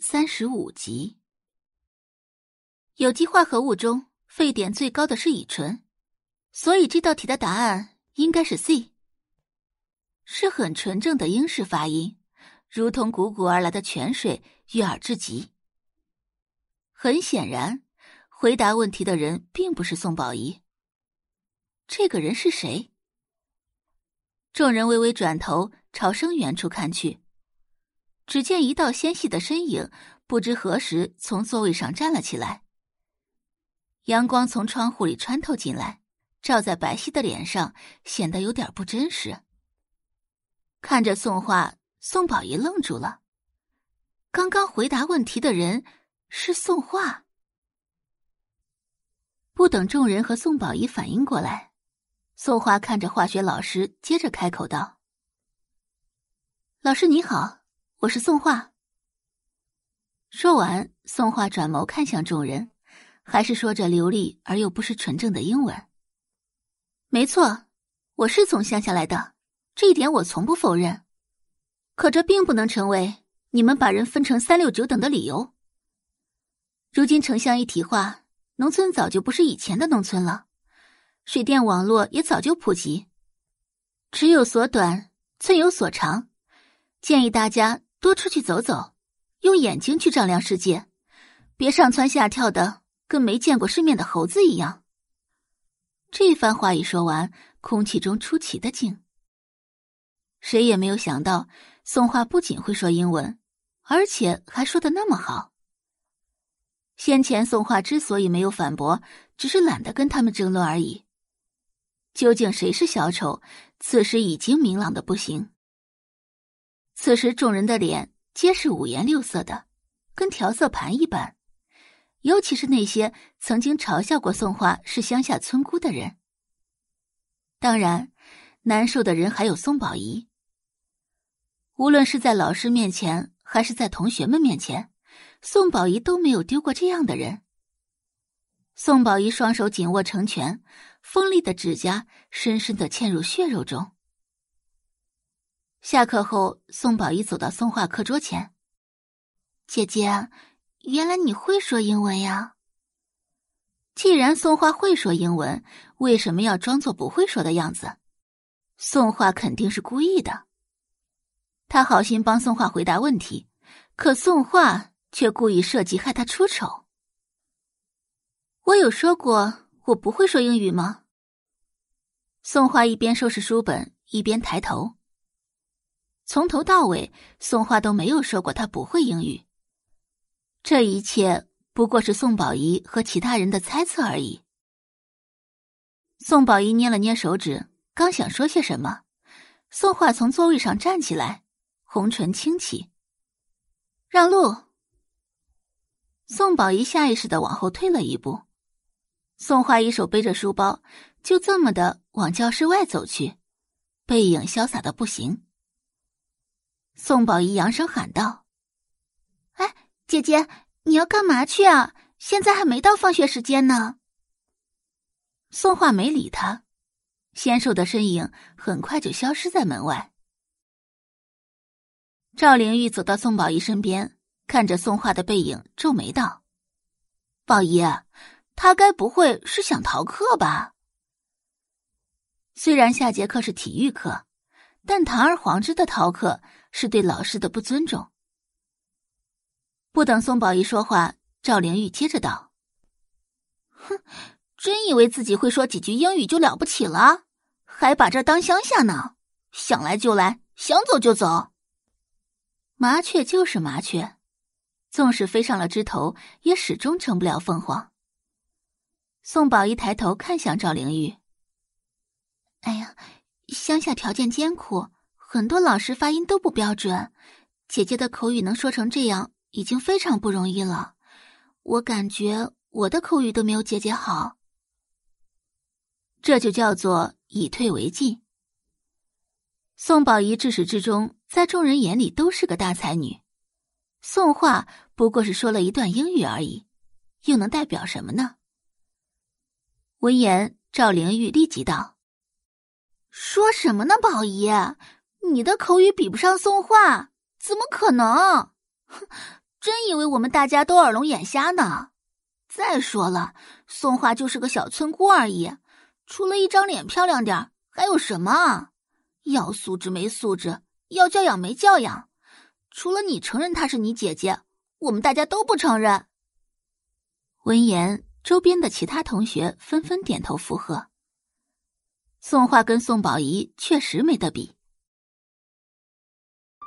三十五集。有机化合物中沸点最高的是乙醇，所以这道题的答案应该是 C。是很纯正的英式发音，如同汩汩而来的泉水，悦耳至极。很显然，回答问题的人并不是宋宝仪。这个人是谁？众人微微转头朝声源处看去，只见一道纤细的身影，不知何时从座位上站了起来。阳光从窗户里穿透进来，照在白皙的脸上，显得有点不真实。看着宋画，宋宝仪愣住了。刚刚回答问题的人是宋画。不等众人和宋宝仪反应过来，宋画看着化学老师，接着开口道：“老师你好，我是宋画。”说完，宋画转眸看向众人，还是说着流利而又不失纯正的英文：“没错，我是从乡下来的。”这一点我从不否认，可这并不能成为你们把人分成三六九等的理由。如今城乡一体化，农村早就不是以前的农村了，水电网络也早就普及。尺有所短，寸有所长，建议大家多出去走走，用眼睛去丈量世界，别上蹿下跳的，跟没见过世面的猴子一样。这番话一说完，空气中出奇的静。谁也没有想到，宋画不仅会说英文，而且还说的那么好。先前宋画之所以没有反驳，只是懒得跟他们争论而已。究竟谁是小丑，此时已经明朗的不行。此时众人的脸皆是五颜六色的，跟调色盘一般，尤其是那些曾经嘲笑过宋画是乡下村姑的人。当然，难受的人还有宋宝仪。无论是在老师面前，还是在同学们面前，宋宝仪都没有丢过这样的人。宋宝仪双手紧握成拳，锋利的指甲深深的嵌入血肉中。下课后，宋宝仪走到宋画课桌前：“姐姐，原来你会说英文呀？既然宋画会说英文，为什么要装作不会说的样子？宋画肯定是故意的。”他好心帮宋画回答问题，可宋画却故意设计害他出丑。我有说过我不会说英语吗？宋画一边收拾书本，一边抬头。从头到尾，宋画都没有说过他不会英语。这一切不过是宋宝仪和其他人的猜测而已。宋宝仪捏了捏手指，刚想说些什么，宋画从座位上站起来。红唇轻启，让路。宋宝仪下意识的往后退了一步，宋画一手背着书包，就这么的往教室外走去，背影潇洒的不行。宋宝仪扬声喊道：“哎，姐姐，你要干嘛去啊？现在还没到放学时间呢。”宋画没理他，纤瘦的身影很快就消失在门外。赵灵玉走到宋宝仪身边，看着宋画的背影，皱眉道：“宝仪，他该不会是想逃课吧？”虽然下节课是体育课，但堂而皇之的逃课是对老师的不尊重。不等宋宝仪说话，赵灵玉接着道：“哼，真以为自己会说几句英语就了不起了？还把这当乡下呢？想来就来，想走就走。”麻雀就是麻雀，纵使飞上了枝头，也始终成不了凤凰。宋宝仪抬头看向赵灵玉：“哎呀，乡下条件艰苦，很多老师发音都不标准。姐姐的口语能说成这样，已经非常不容易了。我感觉我的口语都没有姐姐好。这就叫做以退为进。”宋宝仪至始至终在众人眼里都是个大才女，宋画不过是说了一段英语而已，又能代表什么呢？闻言，赵灵玉立即道：“说什么呢，宝仪？你的口语比不上宋画，怎么可能？哼，真以为我们大家都耳聋眼瞎呢？再说了，宋画就是个小村姑而已，除了一张脸漂亮点还有什么啊？要素质没素质，要教养没教养，除了你承认她是你姐姐，我们大家都不承认。闻言，周边的其他同学纷纷点头附和。宋画跟宋宝仪确实没得比。